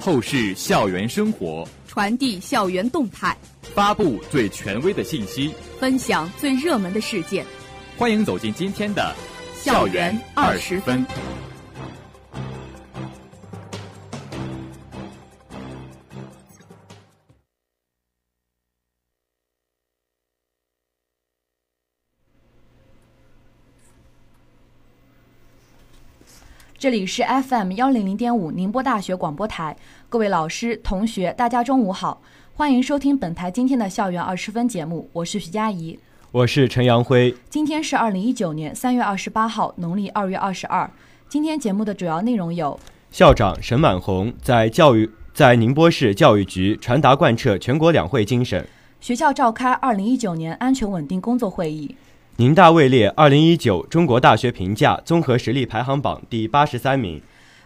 透视校园生活，传递校园动态，发布最权威的信息，分享最热门的事件。欢迎走进今天的《校园二十分》。这里是 FM 幺零零点五宁波大学广播台，各位老师、同学，大家中午好，欢迎收听本台今天的校园二十分节目，我是徐佳怡，我是陈阳辉。今天是二零一九年三月二十八号，农历二月二十二。今天节目的主要内容有：校长沈满红在教育在宁波市教育局传达贯彻全国两会精神；学校召开二零一九年安全稳定工作会议。宁大位列二零一九中国大学评价综合实力排行榜第八十三名。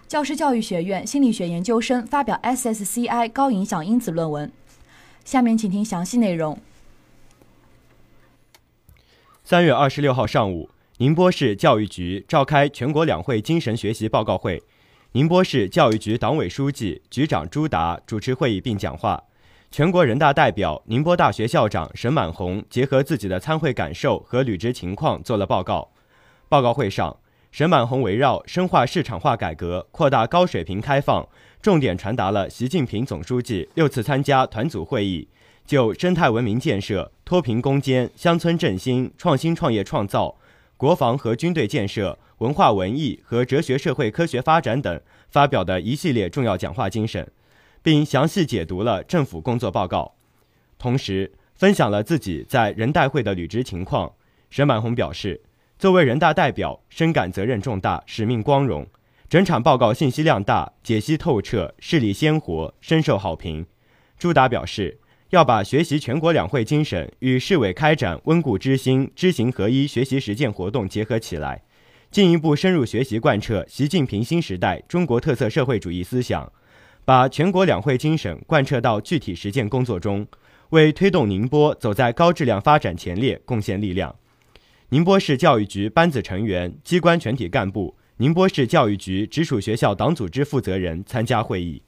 教师教育学院心理学研究生发表 SSCI 高影响因子论文。下面请听详细内容。三月二十六号上午，宁波市教育局召开全国两会精神学习报告会，宁波市教育局党委书记、局长朱达主持会议并讲话。全国人大代表、宁波大学校长沈满红结合自己的参会感受和履职情况做了报告。报告会上，沈满红围绕深化市场化改革、扩大高水平开放，重点传达了习近平总书记六次参加团组会议就生态文明建设、脱贫攻坚、乡村振兴、创新创业创造、国防和军队建设、文化文艺和哲学社会科学发展等发表的一系列重要讲话精神。并详细解读了政府工作报告，同时分享了自己在人代会的履职情况。沈满红表示，作为人大代表，深感责任重大，使命光荣。整场报告信息量大，解析透彻，事例鲜活，深受好评。朱达表示，要把学习全国两会精神与市委开展温故知新、知行合一学习实践活动结合起来，进一步深入学习贯彻习近平新时代中国特色社会主义思想。把全国两会精神贯彻到具体实践工作中，为推动宁波走在高质量发展前列贡献力量。宁波市教育局班子成员、机关全体干部、宁波市教育局直属学校党组织负责人参加会议。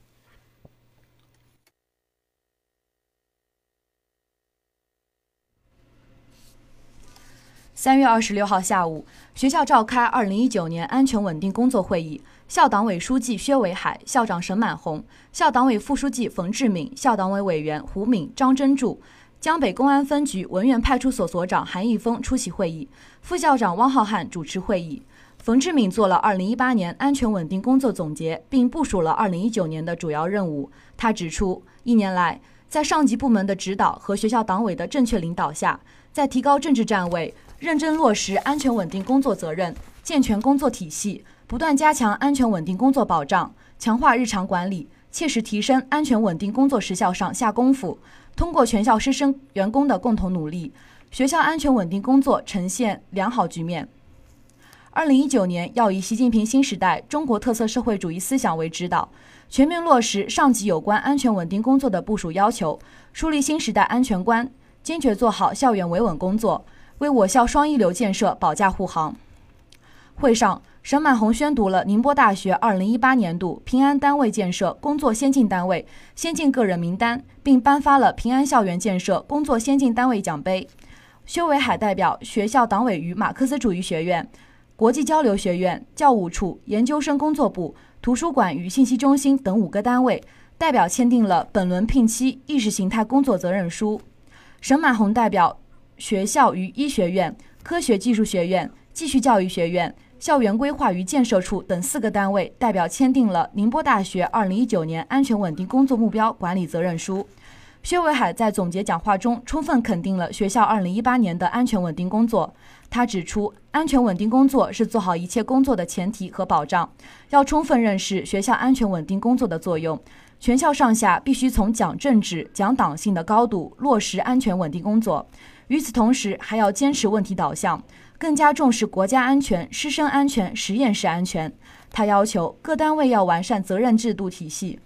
三月二十六号下午，学校召开二零一九年安全稳定工作会议。校党委书记薛伟海、校长沈满红、校党委副书记冯志敏、校党委委员胡敏、张真柱、江北公安分局文苑派出所所长韩义峰出席会议，副校长汪浩瀚主持会议。冯志敏做了二零一八年安全稳定工作总结，并部署了二零一九年的主要任务。他指出，一年来，在上级部门的指导和学校党委的正确领导下，在提高政治站位、认真落实安全稳定工作责任、健全工作体系。不断加强安全稳定工作保障，强化日常管理，切实提升安全稳定工作实效上下功夫。通过全校师生员工的共同努力，学校安全稳定工作呈现良好局面。二零一九年要以习近平新时代中国特色社会主义思想为指导，全面落实上级有关安全稳定工作的部署要求，树立新时代安全观，坚决做好校园维稳工作，为我校双一流建设保驾护航。会上。沈满红宣读了宁波大学2018年度平安单位建设工作先进单位、先进个人名单，并颁发了平安校园建设工作先进单位奖杯。薛伟海代表学校党委与马克思主义学院、国际交流学院、教务处、研究生工作部、图书馆与信息中心等五个单位代表签订了本轮聘期意识形态工作责任书。沈满红代表学校与医学院、科学技术学院、继续教育学院。校园规划与建设处等四个单位代表签订了宁波大学二零一九年安全稳定工作目标管理责任书。薛伟海在总结讲话中充分肯定了学校二零一八年的安全稳定工作。他指出，安全稳定工作是做好一切工作的前提和保障，要充分认识学校安全稳定工作的作用。全校上下必须从讲政治、讲党性的高度落实安全稳定工作。与此同时，还要坚持问题导向。更加重视国家安全、师生安全、实验室安全。他要求各单位要完善责任制度体系，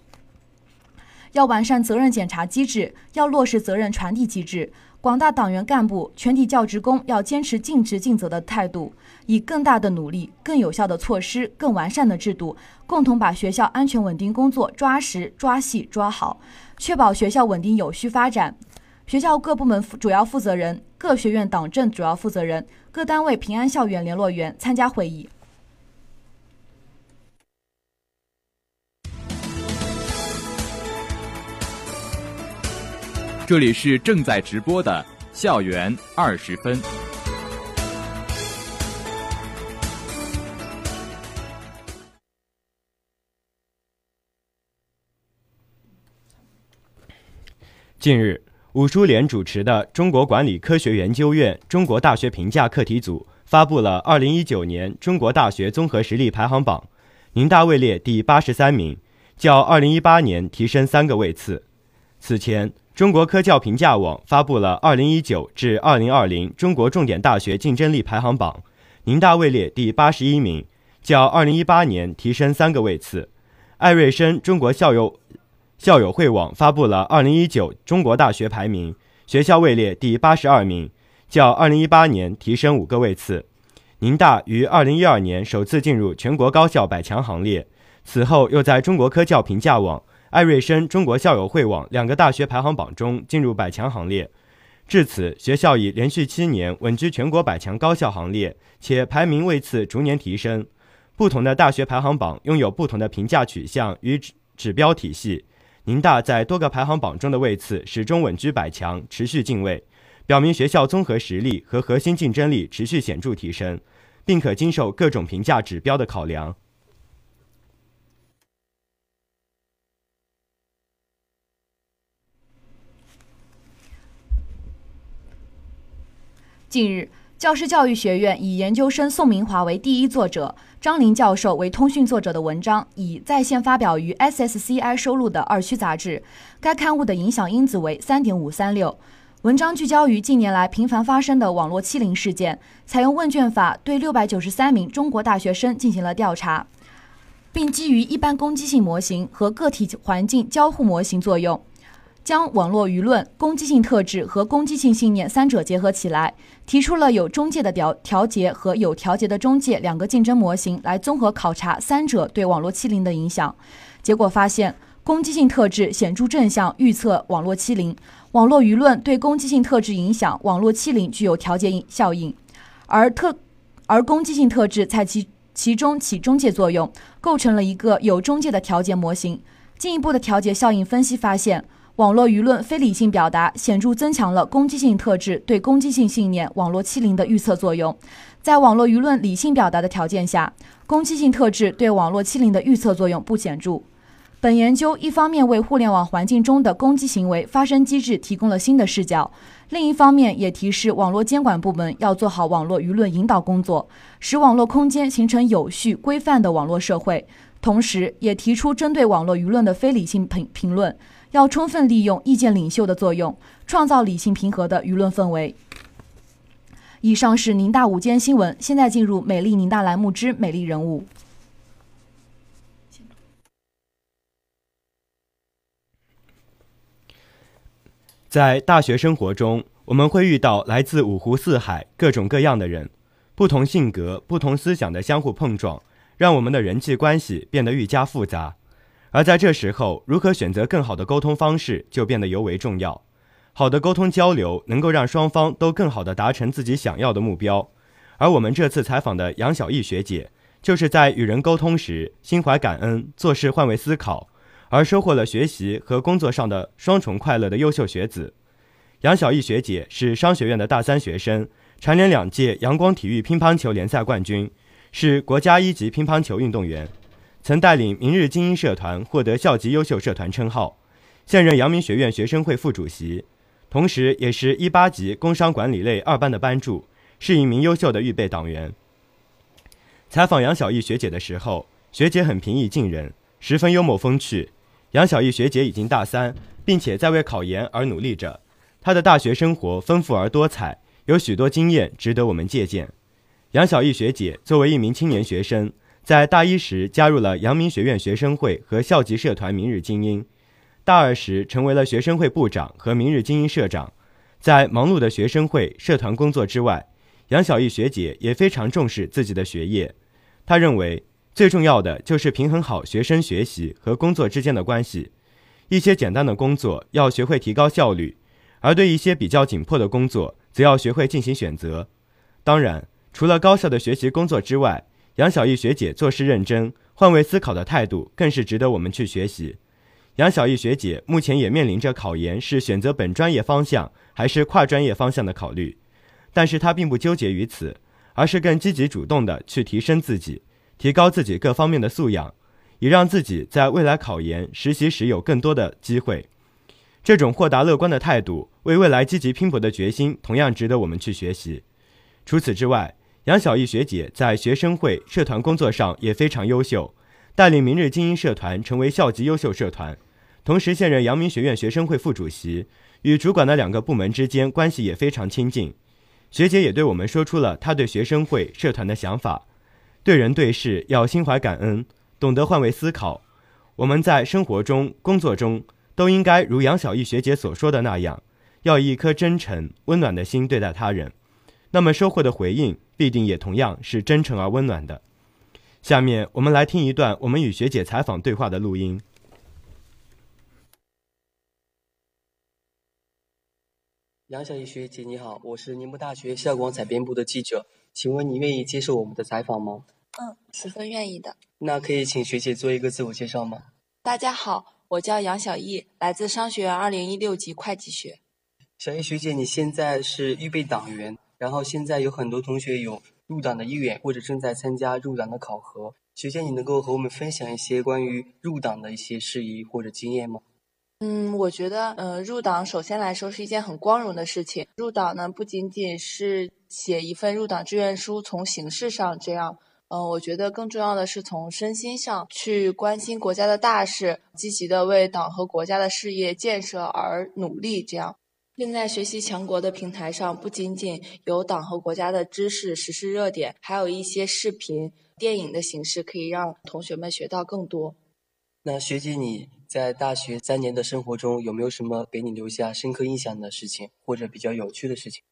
要完善责任检查机制，要落实责任传递机制，广大党员干部、全体教职工要坚持尽职尽责的态度，以更大的努力、更有效的措施、更完善的制度，共同把学校安全稳定工作抓实、抓细、抓好，确保学校稳定有序发展。学校各部门主要负责人、各学院党政主要负责人、各单位平安校园联络员参加会议。这里是正在直播的校园二十分。近日，武书连主持的中国管理科学研究院中国大学评价课题组发布了二零一九年中国大学综合实力排行榜，宁大位列第八十三名，较二零一八年提升三个位次。此前。中国科教评价网发布了2019至2020中国重点大学竞争力排行榜，宁大位列第八十一名，较2018年提升三个位次。艾瑞生中国校友校友会网发布了2019中国大学排名，学校位列第八十二名，较2018年提升五个位次。宁大于2012年首次进入全国高校百强行列，此后又在中国科教评价网。艾瑞生中国校友会网两个大学排行榜中进入百强行列，至此，学校已连续七年稳居全国百强高校行列，且排名位次逐年提升。不同的大学排行榜拥有不同的评价取向与指标体系。宁大在多个排行榜中的位次始终稳居百强，持续进位，表明学校综合实力和核心竞争力持续显著提升，并可经受各种评价指标的考量。近日，教师教育学院以研究生宋明华为第一作者，张林教授为通讯作者的文章已在线发表于 SSCI 收录的二区杂志。该刊物的影响因子为三点五三六。文章聚焦于近年来频繁发生的网络欺凌事件，采用问卷法对六百九十三名中国大学生进行了调查，并基于一般攻击性模型和个体环境交互模型作用。将网络舆论、攻击性特质和攻击性信念三者结合起来，提出了有中介的调调节和有调节的中介两个竞争模型，来综合考察三者对网络欺凌的影响。结果发现，攻击性特质显著正向预测网络欺凌，网络舆论对攻击性特质影响网络欺凌具有调节效应，而特而攻击性特质在其其中起中介作用，构成了一个有中介的调节模型。进一步的调节效应分析发现。网络舆论非理性表达显著增强了攻击性特质对攻击性信念网络欺凌的预测作用。在网络舆论理性表达的条件下，攻击性特质对网络欺凌的预测作用不显著。本研究一方面为互联网环境中的攻击行为发生机制提供了新的视角，另一方面也提示网络监管部门要做好网络舆论引导工作，使网络空间形成有序规范的网络社会。同时，也提出针对网络舆论的非理性评评论。要充分利用意见领袖的作用，创造理性平和的舆论氛围。以上是宁大午间新闻，现在进入美丽宁大栏目之美丽人物。在大学生活中，我们会遇到来自五湖四海、各种各样的人，不同性格、不同思想的相互碰撞，让我们的人际关系变得愈加复杂。而在这时候，如何选择更好的沟通方式就变得尤为重要。好的沟通交流能够让双方都更好地达成自己想要的目标。而我们这次采访的杨小艺学姐，就是在与人沟通时心怀感恩、做事换位思考，而收获了学习和工作上的双重快乐的优秀学子。杨小艺学姐是商学院的大三学生，蝉联两届阳光体育乒乓球联赛冠军，是国家一级乒乓球运动员。曾带领明日精英社团获得校级优秀社团称号，现任阳明学院学生会副主席，同时也是一八级工商管理类二班的班助，是一名优秀的预备党员。采访杨小艺学姐的时候，学姐很平易近人，十分幽默风趣。杨小艺学姐已经大三，并且在为考研而努力着。她的大学生活丰富而多彩，有许多经验值得我们借鉴。杨小艺学姐作为一名青年学生。在大一时加入了阳明学院学生会和校级社团“明日精英”，大二时成为了学生会部长和“明日精英”社长。在忙碌的学生会、社团工作之外，杨小艺学姐也非常重视自己的学业。她认为，最重要的就是平衡好学生学习和工作之间的关系。一些简单的工作要学会提高效率，而对一些比较紧迫的工作，则要学会进行选择。当然，除了高效的学习工作之外，杨小艺学姐做事认真、换位思考的态度更是值得我们去学习。杨小艺学姐目前也面临着考研是选择本专业方向还是跨专业方向的考虑，但是她并不纠结于此，而是更积极主动地去提升自己，提高自己各方面的素养。以让自己在未来考研、实习时有更多的机会。这种豁达乐观的态度，为未来积极拼搏的决心，同样值得我们去学习。除此之外，杨小艺学姐在学生会、社团工作上也非常优秀，带领明日精英社团成为校级优秀社团，同时现任阳明学院学生会副主席，与主管的两个部门之间关系也非常亲近。学姐也对我们说出了她对学生会、社团的想法：对人对事要心怀感恩。懂得换位思考，我们在生活中、工作中都应该如杨小艺学姐所说的那样，要以一颗真诚、温暖的心对待他人，那么收获的回应必定也同样是真诚而温暖的。下面我们来听一段我们与学姐采访对话的录音。杨小艺学姐你好，我是宁波大学校广采编部的记者，请问你愿意接受我们的采访吗？嗯，十分愿意的。那可以请学姐做一个自我介绍吗？大家好，我叫杨小艺，来自商学院二零一六级会计学。小艺学姐，你现在是预备党员，然后现在有很多同学有入党的意愿，或者正在参加入党的考核。学姐，你能够和我们分享一些关于入党的一些事宜或者经验吗？嗯，我觉得，呃，入党首先来说是一件很光荣的事情。入党呢，不仅仅是写一份入党志愿书，从形式上这样。嗯，我觉得更重要的是从身心上去关心国家的大事，积极的为党和国家的事业建设而努力。这样，现在学习强国的平台上，不仅仅有党和国家的知识、时事热点，还有一些视频、电影的形式，可以让同学们学到更多。那学姐你在大学三年的生活中，有没有什么给你留下深刻印象的事情，或者比较有趣的事情？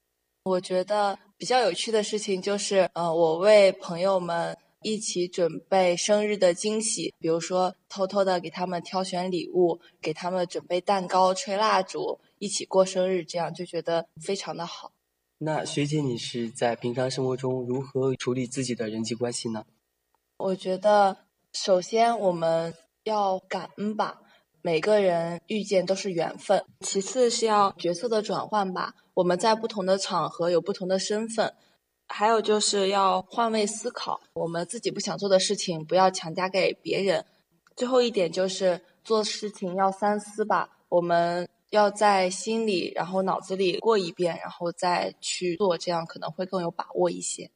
我觉得比较有趣的事情就是，呃，我为朋友们一起准备生日的惊喜，比如说偷偷的给他们挑选礼物，给他们准备蛋糕、吹蜡烛，一起过生日，这样就觉得非常的好。那学姐，你是在平常生活中如何处理自己的人际关系呢？我觉得，首先我们要感恩吧。每个人遇见都是缘分。其次是要角色的转换吧，我们在不同的场合有不同的身份。还有就是要换位思考，我们自己不想做的事情不要强加给别人。最后一点就是做事情要三思吧，我们要在心里然后脑子里过一遍，然后再去做，这样可能会更有把握一些。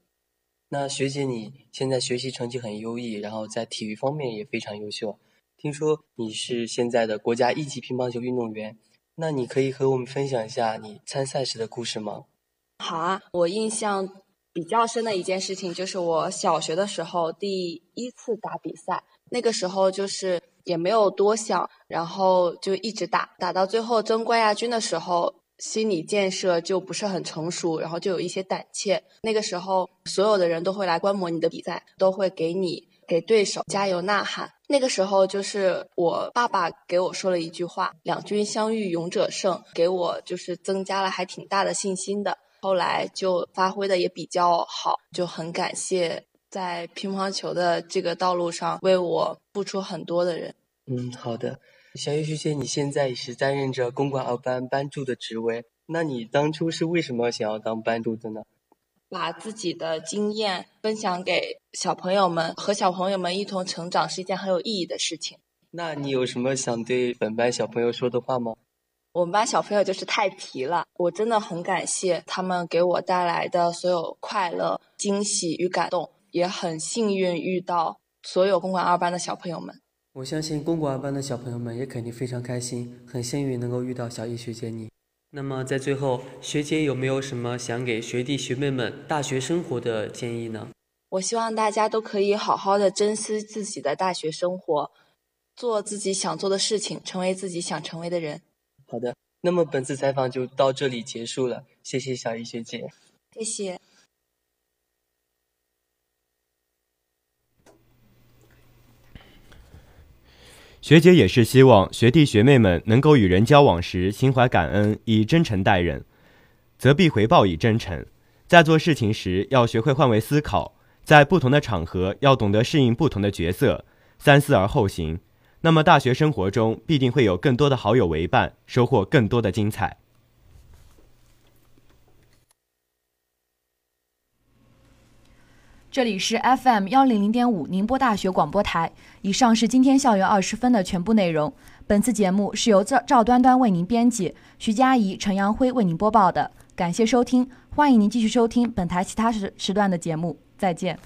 那学姐你现在学习成绩很优异，然后在体育方面也非常优秀。听说你是现在的国家一级乒乓球运动员，那你可以和我们分享一下你参赛时的故事吗？好啊，我印象比较深的一件事情就是我小学的时候第一次打比赛，那个时候就是也没有多想，然后就一直打，打到最后争冠亚军的时候，心理建设就不是很成熟，然后就有一些胆怯。那个时候所有的人都会来观摩你的比赛，都会给你。给对手加油呐喊。那个时候，就是我爸爸给我说了一句话：“两军相遇勇者胜”，给我就是增加了还挺大的信心的。后来就发挥的也比较好，就很感谢在乒乓球的这个道路上为我付出很多的人。嗯，好的，小叶学姐，你现在也是担任着公馆二班班助的职位，那你当初是为什么想要当班助的呢？把自己的经验分享给小朋友们，和小朋友们一同成长是一件很有意义的事情。那你有什么想对本班小朋友说的话吗？我们班小朋友就是太皮了，我真的很感谢他们给我带来的所有快乐、惊喜与感动，也很幸运遇到所有公管二班的小朋友们。我相信公管二班的小朋友们也肯定非常开心，很幸运能够遇到小艺学姐你。那么在最后，学姐有没有什么想给学弟学妹们大学生活的建议呢？我希望大家都可以好好的珍惜自己的大学生活，做自己想做的事情，成为自己想成为的人。好的，那么本次采访就到这里结束了，谢谢小易学姐。谢谢。学姐也是希望学弟学妹们能够与人交往时心怀感恩，以真诚待人，则必回报以真诚。在做事情时要学会换位思考，在不同的场合要懂得适应不同的角色，三思而后行。那么大学生活中必定会有更多的好友为伴，收获更多的精彩。这里是 FM 幺零零点五宁波大学广播台。以上是今天校园二十分的全部内容。本次节目是由赵赵端端为您编辑，徐佳怡、陈阳辉为您播报的。感谢收听，欢迎您继续收听本台其他时时段的节目。再见。